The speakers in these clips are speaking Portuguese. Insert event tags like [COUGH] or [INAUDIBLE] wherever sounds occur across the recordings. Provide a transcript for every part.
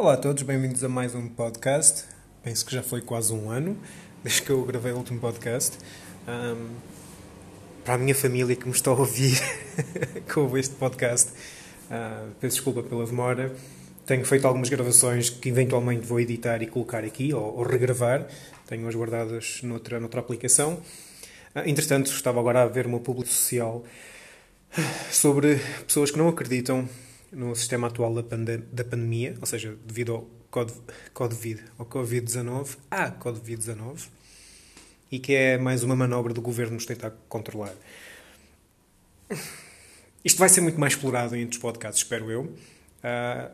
Olá a todos, bem-vindos a mais um podcast. Penso que já foi quase um ano [LAUGHS] desde que eu gravei o último podcast. Um, para a minha família que me está a ouvir [LAUGHS] com este podcast, uh, peço desculpa pela demora. Tenho feito algumas gravações que eventualmente vou editar e colocar aqui, ou, ou regravar. Tenho-as guardadas noutra, noutra aplicação. Uh, entretanto, estava agora a ver uma publicação social sobre pessoas que não acreditam no sistema atual da, pande da pandemia, ou seja, devido ao COVID, ao Covid-19, à Covid-19, e que é mais uma manobra do governo nos tentar controlar. Isto vai ser muito mais explorado em outros podcasts, espero eu. Uh,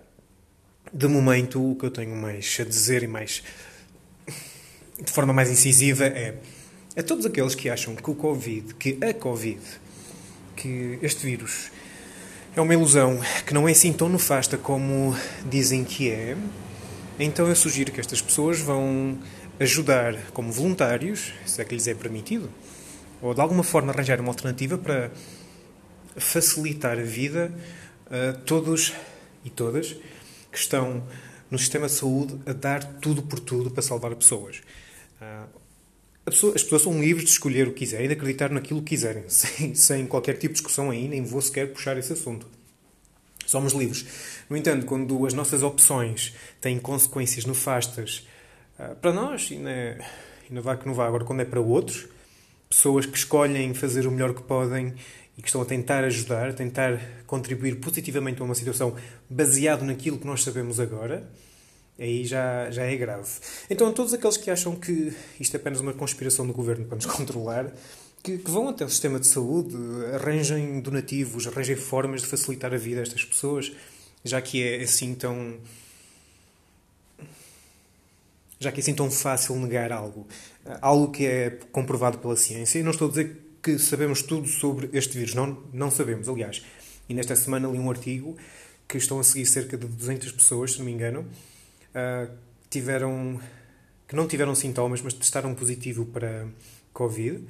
de momento, o que eu tenho mais a dizer e mais de forma mais incisiva é a todos aqueles que acham que o Covid, que a Covid, que este vírus é uma ilusão que não é assim tão nefasta como dizem que é, então eu sugiro que estas pessoas vão ajudar como voluntários, se é que lhes é permitido, ou de alguma forma arranjar uma alternativa para facilitar a vida a todos e todas que estão no sistema de saúde a dar tudo por tudo para salvar pessoas. Ah, Pessoa, as pessoas são livres de escolher o que quiserem de acreditar naquilo que quiserem, [LAUGHS] sem, sem qualquer tipo de discussão aí, nem vou sequer puxar esse assunto. Somos livres. No entanto, quando as nossas opções têm consequências nefastas uh, para nós, e não, é, e vá que não vá, agora quando é para outros, pessoas que escolhem fazer o melhor que podem e que estão a tentar ajudar, a tentar contribuir positivamente a uma situação baseado naquilo que nós sabemos agora, aí já, já é grave. Então, todos aqueles que acham que isto é apenas uma conspiração do governo para nos [LAUGHS] controlar, que, que, vão até o sistema de saúde, arranjem donativos, arranjem formas de facilitar a vida a estas pessoas, já que é assim tão. Já que é assim tão fácil negar algo. Algo que é comprovado pela ciência. E não estou a dizer que sabemos tudo sobre este vírus. Não, não sabemos, aliás. E nesta semana li um artigo que estão a seguir cerca de 200 pessoas, se não me engano, uh, tiveram, que não tiveram sintomas, mas testaram positivo para Covid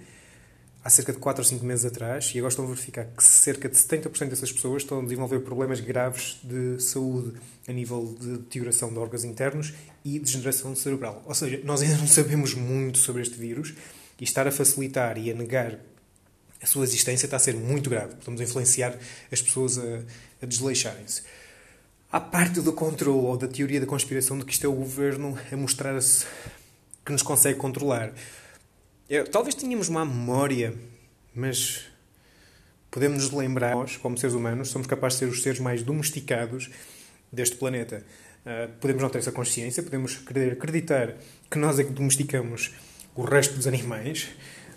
há cerca de 4 ou 5 meses atrás e agora estão a verificar que cerca de 70% dessas pessoas estão a desenvolver problemas graves de saúde a nível de deterioração de órgãos internos e degeneração cerebral. Ou seja, nós ainda não sabemos muito sobre este vírus e estar a facilitar e a negar a sua existência está a ser muito grave. Estamos a influenciar as pessoas a, a desleixarem-se. Há parte do controle ou da teoria da conspiração de que isto é o governo a mostrar-se que nos consegue controlar. Eu, talvez tenhamos uma memória, mas podemos nos lembrar, nós, como seres humanos, somos capazes de ser os seres mais domesticados deste planeta. Uh, podemos não ter essa consciência, podemos querer acreditar que nós é que domesticamos o resto dos animais,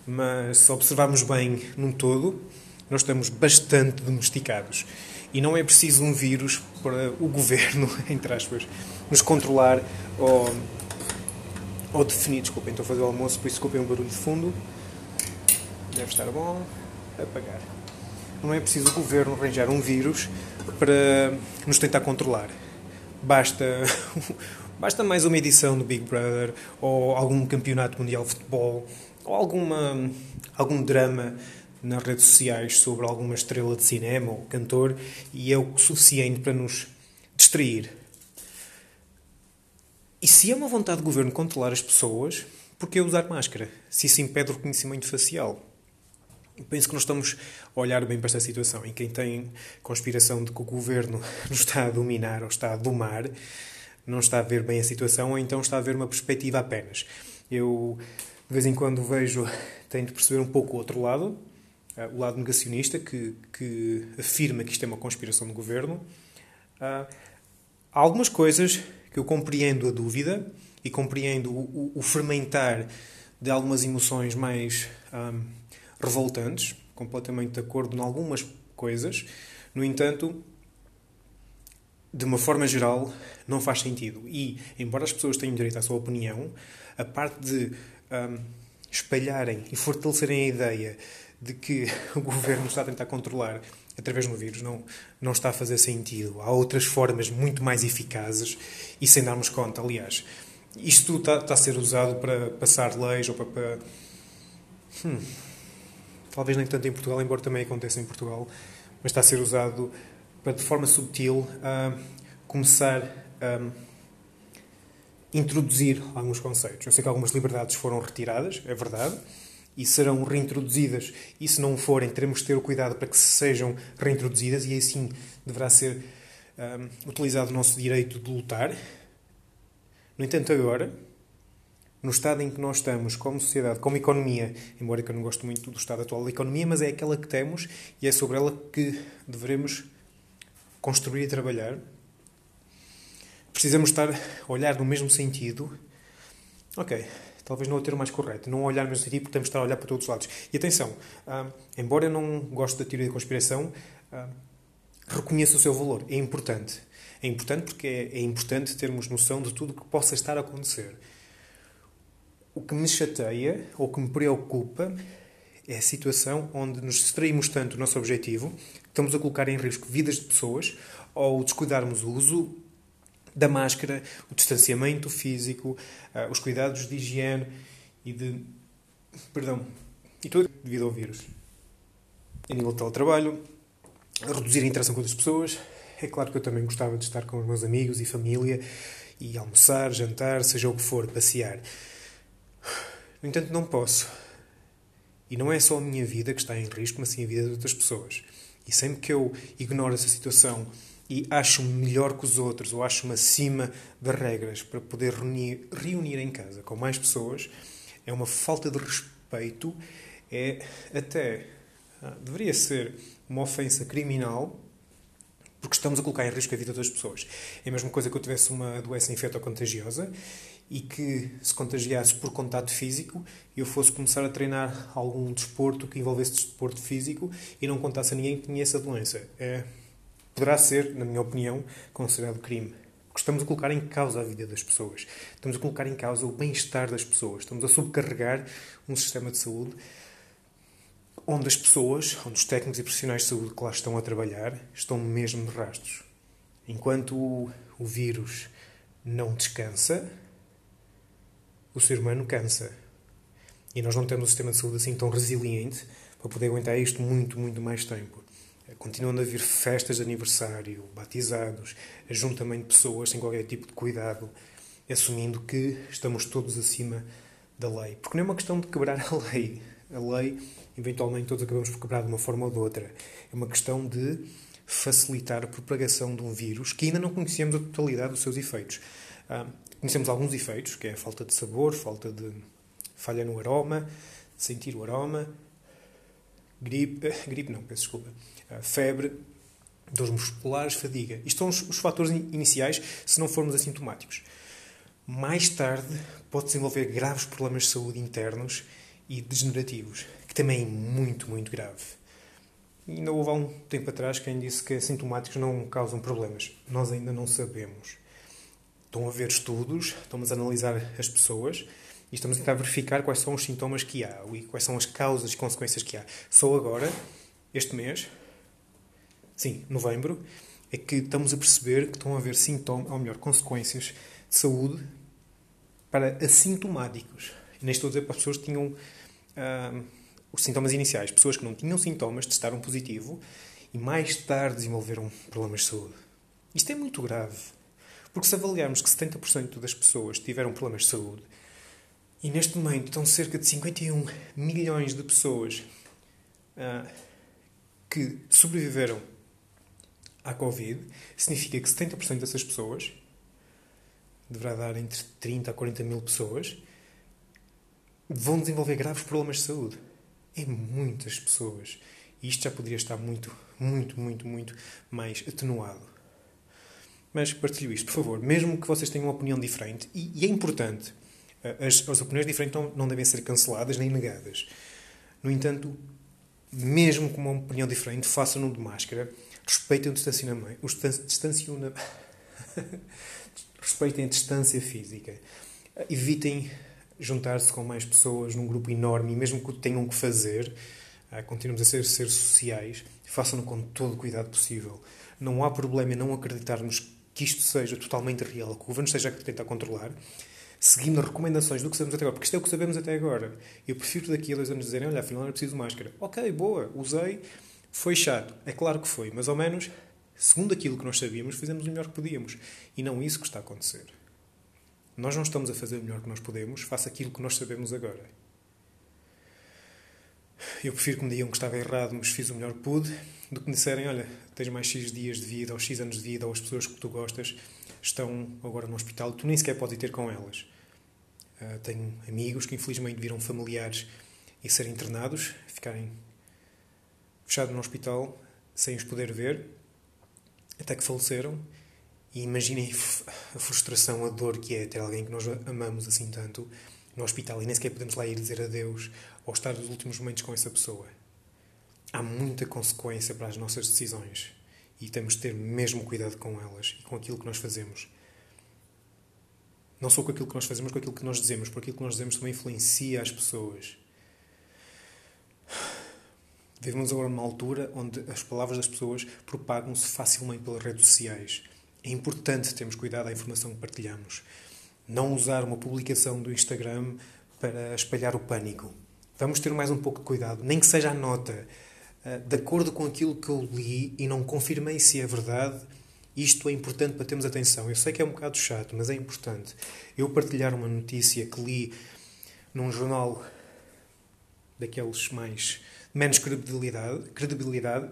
mas se observarmos bem num todo, nós estamos bastante domesticados. E não é preciso um vírus para o governo, [LAUGHS] entre aspas, nos controlar ou, ou definir. Desculpem, estou a fazer o almoço, por isso desculpem um barulho de fundo. Deve estar bom. Apagar. Não é preciso o governo arranjar um vírus para nos tentar controlar. Basta, [LAUGHS] basta mais uma edição do Big Brother ou algum campeonato mundial de futebol ou alguma, algum drama nas redes sociais sobre alguma estrela de cinema ou cantor e é o suficiente para nos distrair. E se é uma vontade do governo controlar as pessoas, por que usar máscara? Se isso impede o reconhecimento facial. Penso que nós estamos a olhar bem para esta situação e quem tem conspiração de que o governo [LAUGHS] nos está a dominar ou está a domar não está a ver bem a situação ou então está a ver uma perspectiva apenas. Eu, de vez em quando, vejo, tento perceber um pouco o outro lado, uh, o lado negacionista, que, que afirma que isto é uma conspiração do governo. Uh, há algumas coisas que eu compreendo a dúvida e compreendo o, o, fermentar de algumas emoções mais um, revoltantes, completamente de acordo em algumas coisas. No entanto, de uma forma geral, não faz sentido. E, embora as pessoas tenham direito à sua opinião, a parte de um, espalharem e fortalecerem a ideia de que [LAUGHS] o governo está a tentar controlar através do vírus não, não está a fazer sentido. Há outras formas muito mais eficazes e sem darmos conta. Aliás, isto está, está a ser usado para passar leis ou para. para hum, talvez nem tanto em Portugal, embora também aconteça em Portugal, mas está a ser usado para, de forma subtil, a começar a introduzir alguns conceitos. Eu sei que algumas liberdades foram retiradas, é verdade, e serão reintroduzidas. E se não forem, teremos de ter o cuidado para que sejam reintroduzidas e assim deverá ser um, utilizado o nosso direito de lutar. No entanto, agora, no estado em que nós estamos, como sociedade, como economia, embora eu não gosto muito do estado atual da economia, mas é aquela que temos e é sobre ela que devemos construir e trabalhar. Precisamos estar a olhar no mesmo sentido. Ok, talvez não o termo mais correto, não olhar no mesmo sentido porque temos de estar a olhar para todos os lados. E atenção, uh, embora eu não goste da teoria da conspiração, uh, reconheço o seu valor, é importante. É importante porque é, é importante termos noção de tudo o que possa estar a acontecer. O que me chateia ou que me preocupa é a situação onde nos distraímos tanto do nosso objetivo, estamos a colocar em risco vidas de pessoas, ou descuidarmos o uso da máscara, o distanciamento físico, ah, os cuidados de higiene e de. Perdão. E tudo devido ao vírus. A nível de teletrabalho, reduzir a interação com outras pessoas. É claro que eu também gostava de estar com os meus amigos e família e almoçar, jantar, seja o que for, passear. No entanto, não posso. E não é só a minha vida que está em risco, mas sim a vida de outras pessoas. E sempre que eu ignoro essa situação e acho-me melhor que os outros, ou acho-me acima das regras para poder reunir, reunir em casa com mais pessoas, é uma falta de respeito, é até. Ah, deveria ser uma ofensa criminal porque estamos a colocar em risco a vida das pessoas. É a mesma coisa que eu tivesse uma doença infectocontagiosa e que se contagiasse por contato físico e eu fosse começar a treinar algum desporto que envolvesse desporto físico e não contasse a ninguém que tinha essa doença. É, poderá ser, na minha opinião, considerado crime. Porque estamos a colocar em causa a vida das pessoas. Estamos a colocar em causa o bem-estar das pessoas. Estamos a subcarregar um sistema de saúde onde as pessoas, onde os técnicos e profissionais de saúde que lá estão a trabalhar, estão mesmo de rastros. Enquanto o, o vírus não descansa, o ser humano cansa. E nós não temos um sistema de saúde assim tão resiliente para poder aguentar isto muito, muito mais tempo. Continuando a haver festas de aniversário, batizados, ajuntamento de pessoas sem qualquer tipo de cuidado, assumindo que estamos todos acima da lei. Porque não é uma questão de quebrar [LAUGHS] a lei. A lei, eventualmente, todos acabamos por quebrar de uma forma ou de outra. É uma questão de facilitar a propagação de um vírus que ainda não conhecemos a totalidade dos seus efeitos. Ah, Conhecemos alguns efeitos, que é a falta de sabor, falta de falha no aroma, sentir o aroma, gripe, eh, [LAUGHS] gripe não, peço desculpa, febre, dores musculares, fadiga. Isto são os, os fatores iniciais se não formos assintomáticos. Mais tarde pode desenvolver graves problemas de saúde internos e degenerativos, que também é muito, muito grave. E ainda houve há um tempo atrás quem disse que assintomáticos não causam problemas. Nós ainda não sabemos. Estão a ver estudos, estamos a analisar as pessoas e estamos a tentar verificar quais são os sintomas que há e quais são as causas e consequências que há. Só agora, este mês, sim, novembro, é que estamos a perceber que estão a haver sintomas, ou melhor, consequências de saúde para assintomáticos. E nem estou a dizer para as pessoas que tinham ah, os sintomas iniciais. Pessoas que não tinham sintomas, testaram positivo e mais tarde desenvolveram problemas de saúde. Isto é muito grave. Porque se avaliarmos que 70% das pessoas tiveram problemas de saúde e neste momento estão cerca de 51 milhões de pessoas uh, que sobreviveram à Covid, significa que 70% dessas pessoas, deverá dar entre 30 a 40 mil pessoas, vão desenvolver graves problemas de saúde. É muitas pessoas. E isto já poderia estar muito, muito, muito, muito mais atenuado. Mas partilho isto, por favor. Mesmo que vocês tenham uma opinião diferente, e, e é importante, eh, as, as opiniões diferentes não, não devem ser canceladas nem negadas. No entanto, mesmo com uma opinião diferente, façam-no de máscara, respeitem o distanciamento, o distanciamento [LAUGHS] respeitem a distância física, evitem juntar-se com mais pessoas num grupo enorme e mesmo que tenham que fazer, eh, continuamos a ser seres sociais, façam-no com todo o cuidado possível. Não há problema em não acreditarmos que isto seja totalmente real, que o governo esteja a tentar controlar, seguindo recomendações do que sabemos até agora, porque isto é o que sabemos até agora. Eu prefiro daqui a dois anos dizerem, olha, afinal era preciso máscara. Ok, boa, usei, foi chato. É claro que foi, mas ao menos, segundo aquilo que nós sabíamos, fizemos o melhor que podíamos. E não isso que está a acontecer. Nós não estamos a fazer o melhor que nós podemos, faça aquilo que nós sabemos agora. Eu prefiro que me digam que estava errado, mas fiz o melhor que pude, do que me disserem, olha, tens mais X dias de vida, ou X anos de vida, ou as pessoas que tu gostas estão agora no hospital, tu nem sequer podes ir ter com elas. Uh, tenho amigos que infelizmente viram familiares e serem internados, ficarem fechados no hospital sem os poder ver, até que faleceram. E imaginem a frustração, a dor que é ter alguém que nós amamos assim tanto no hospital e nem sequer podemos lá ir dizer adeus ou estar nos últimos momentos com essa pessoa. Há muita consequência para as nossas decisões e temos de ter mesmo cuidado com elas e com aquilo que nós fazemos. Não só com aquilo que nós fazemos, mas com aquilo que nós dizemos, porque aquilo que nós dizemos também influencia as pessoas. Vivemos agora numa altura onde as palavras das pessoas propagam-se facilmente pelas redes sociais. É importante termos cuidado à informação que partilhamos. Não usar uma publicação do Instagram para espalhar o pânico. Vamos ter mais um pouco de cuidado, nem que seja a nota. Ah, de acordo com aquilo que eu li e não confirmei se é verdade, isto é importante para termos atenção. Eu sei que é um bocado chato, mas é importante. Eu partilhar uma notícia que li num jornal daqueles mais menos credibilidade, credibilidade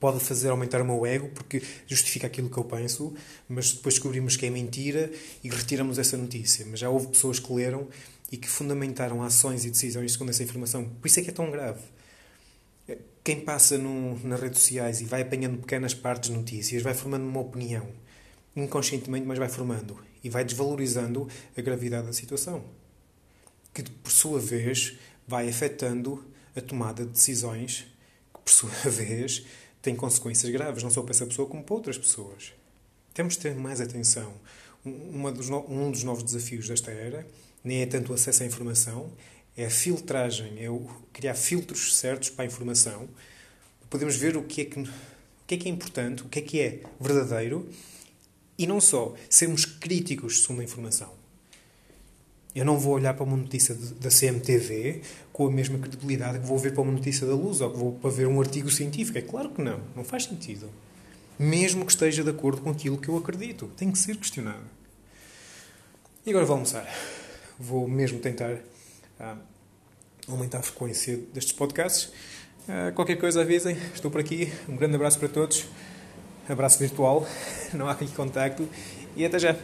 pode fazer aumentar o meu ego porque justifica aquilo que eu penso, mas depois descobrimos que é mentira e retiramos essa notícia. Mas já houve pessoas que leram e que fundamentaram ações e decisões segundo essa informação. Por isso é que é tão grave. Quem passa no, nas redes sociais e vai apanhando pequenas partes de notícias vai formando uma opinião, inconscientemente, mas vai formando e vai desvalorizando a gravidade da situação, que por sua vez vai afetando a tomada de decisões que, por sua [LAUGHS] vez, tem consequências graves, não só para essa pessoa como para outras pessoas. Temos de ter mais atenção. Um dos, um dos novos desafios desta era nem é tanto o acesso à informação, é a filtragem, é o criar filtros certos para a informação. Podemos ver o que é que, o que, é, que é importante, o que é que é verdadeiro e não só sermos críticos sobre a informação. Eu não vou olhar para uma notícia da CMTV com a mesma credibilidade que vou ver para uma notícia da Luz ou que vou para ver um artigo científico. É claro que não. Não faz sentido. Mesmo que esteja de acordo com aquilo que eu acredito. Tem que ser questionado. E agora vou almoçar. Vou mesmo tentar ah, aumentar a frequência destes podcasts. Ah, qualquer coisa avisem. Estou por aqui. Um grande abraço para todos. Abraço virtual. [LAUGHS] Não há aqui contacto. E até já.